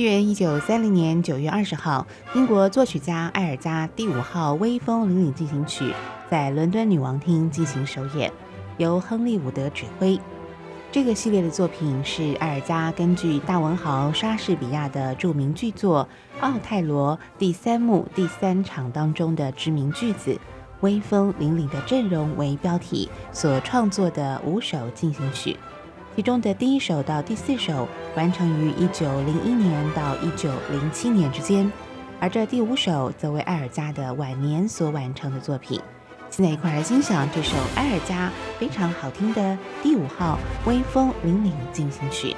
西元一九三零年九月二十号，英国作曲家艾尔加第五号威风凛凛进行曲在伦敦女王厅进行首演，由亨利·伍德指挥。这个系列的作品是艾尔加根据大文豪莎士比亚的著名剧作《奥泰罗》第三幕第三场当中的知名句子“威风凛凛的阵容”为标题所创作的五首进行曲。其中的第一首到第四首完成于一九零一年到一九零七年之间，而这第五首则为艾尔加的晚年所完成的作品。现在一块来欣赏这首艾尔加非常好听的第五号威风凛凛进行曲。